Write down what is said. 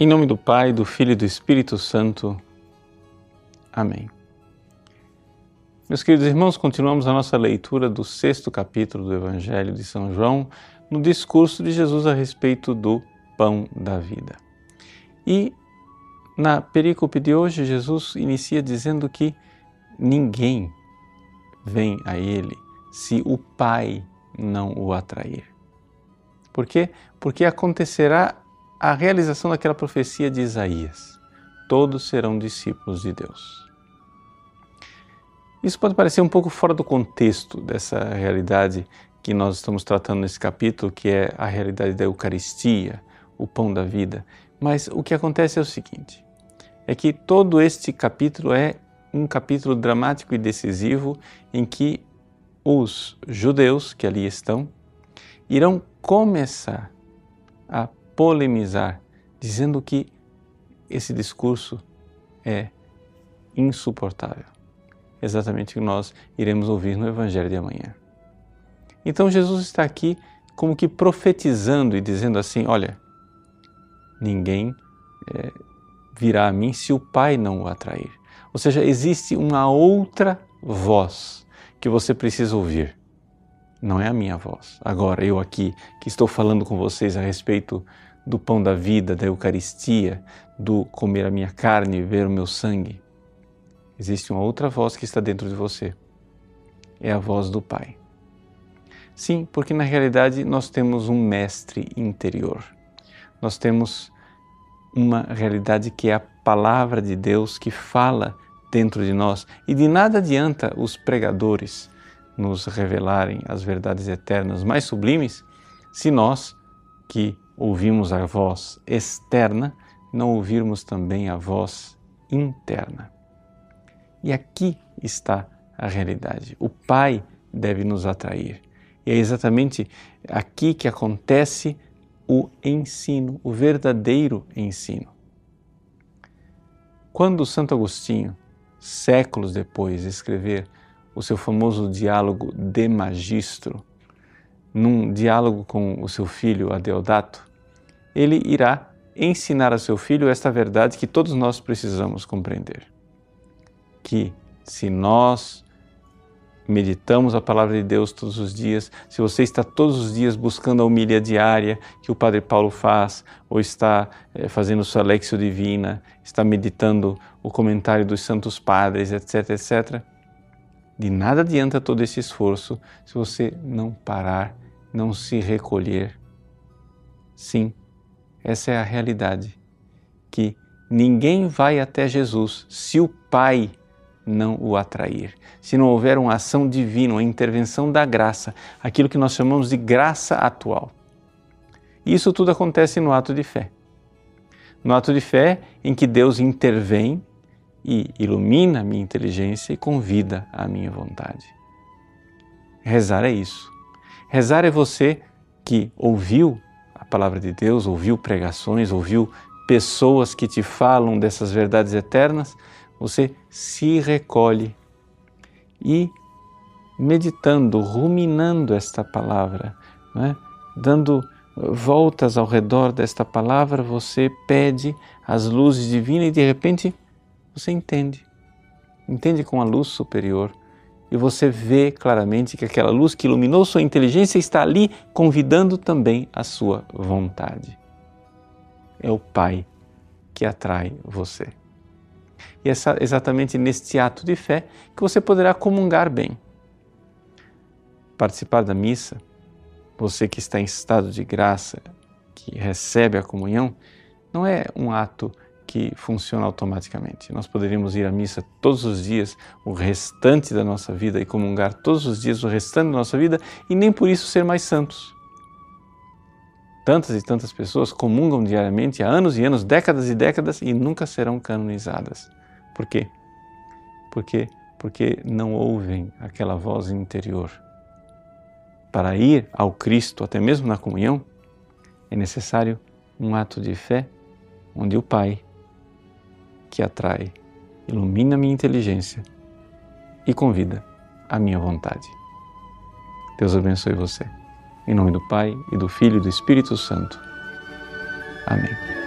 Em nome do Pai, do Filho e do Espírito Santo. Amém. Meus queridos irmãos, continuamos a nossa leitura do sexto capítulo do Evangelho de São João, no discurso de Jesus a respeito do pão da vida. E na perícope de hoje, Jesus inicia dizendo que ninguém vem a Ele se o Pai não o atrair. Por quê? Porque acontecerá a realização daquela profecia de Isaías: todos serão discípulos de Deus. Isso pode parecer um pouco fora do contexto dessa realidade que nós estamos tratando nesse capítulo, que é a realidade da Eucaristia, o pão da vida. Mas o que acontece é o seguinte: é que todo este capítulo é um capítulo dramático e decisivo em que os judeus que ali estão irão começar a polemizar, dizendo que esse discurso é insuportável. Exatamente o que nós iremos ouvir no Evangelho de amanhã. Então Jesus está aqui como que profetizando e dizendo assim: olha, ninguém é, virá a mim se o Pai não o atrair. Ou seja, existe uma outra voz que você precisa ouvir. Não é a minha voz. Agora, eu aqui que estou falando com vocês a respeito do pão da vida, da Eucaristia, do comer a minha carne e ver o meu sangue. Existe uma outra voz que está dentro de você. É a voz do Pai. Sim, porque na realidade nós temos um mestre interior. Nós temos uma realidade que é a palavra de Deus que fala dentro de nós e de nada adianta os pregadores nos revelarem as verdades eternas mais sublimes se nós que ouvimos a voz externa, não ouvirmos também a voz interna. E aqui está a realidade. O Pai deve nos atrair. E é exatamente aqui que acontece o ensino, o verdadeiro ensino. Quando Santo Agostinho, séculos depois, escrever o seu famoso diálogo De Magistro, num diálogo com o seu filho Adeodato, ele irá ensinar a seu filho esta verdade que todos nós precisamos compreender. Que se nós meditamos a palavra de Deus todos os dias, se você está todos os dias buscando a humilha diária que o Padre Paulo faz, ou está é, fazendo sua Lexio Divina, está meditando o comentário dos Santos Padres, etc, etc, de nada adianta todo esse esforço se você não parar, não se recolher. Sim, essa é a realidade. Que ninguém vai até Jesus se o Pai não o atrair. Se não houver uma ação divina, uma intervenção da graça, aquilo que nós chamamos de graça atual. Isso tudo acontece no ato de fé. No ato de fé em que Deus intervém e ilumina a minha inteligência e convida a minha vontade. Rezar é isso. Rezar é você que ouviu palavra de Deus, ouviu pregações, ouviu pessoas que te falam dessas verdades eternas, você se recolhe e meditando, ruminando esta palavra, é? dando voltas ao redor desta palavra, você pede as luzes divinas e de repente você entende. Entende com a luz superior e você vê claramente que aquela luz que iluminou sua inteligência está ali convidando também a sua vontade. É o Pai que atrai você. E é exatamente neste ato de fé que você poderá comungar bem. Participar da missa, você que está em estado de graça, que recebe a comunhão, não é um ato que funciona automaticamente. Nós poderíamos ir à missa todos os dias, o restante da nossa vida, e comungar todos os dias o restante da nossa vida e nem por isso ser mais santos. Tantas e tantas pessoas comungam diariamente há anos e anos, décadas e décadas e nunca serão canonizadas. Por quê? Porque porque não ouvem aquela voz interior. Para ir ao Cristo, até mesmo na comunhão, é necessário um ato de fé onde o Pai que atrai, ilumina minha inteligência e convida a minha vontade. Deus abençoe você. Em nome do Pai e do Filho e do Espírito Santo. Amém.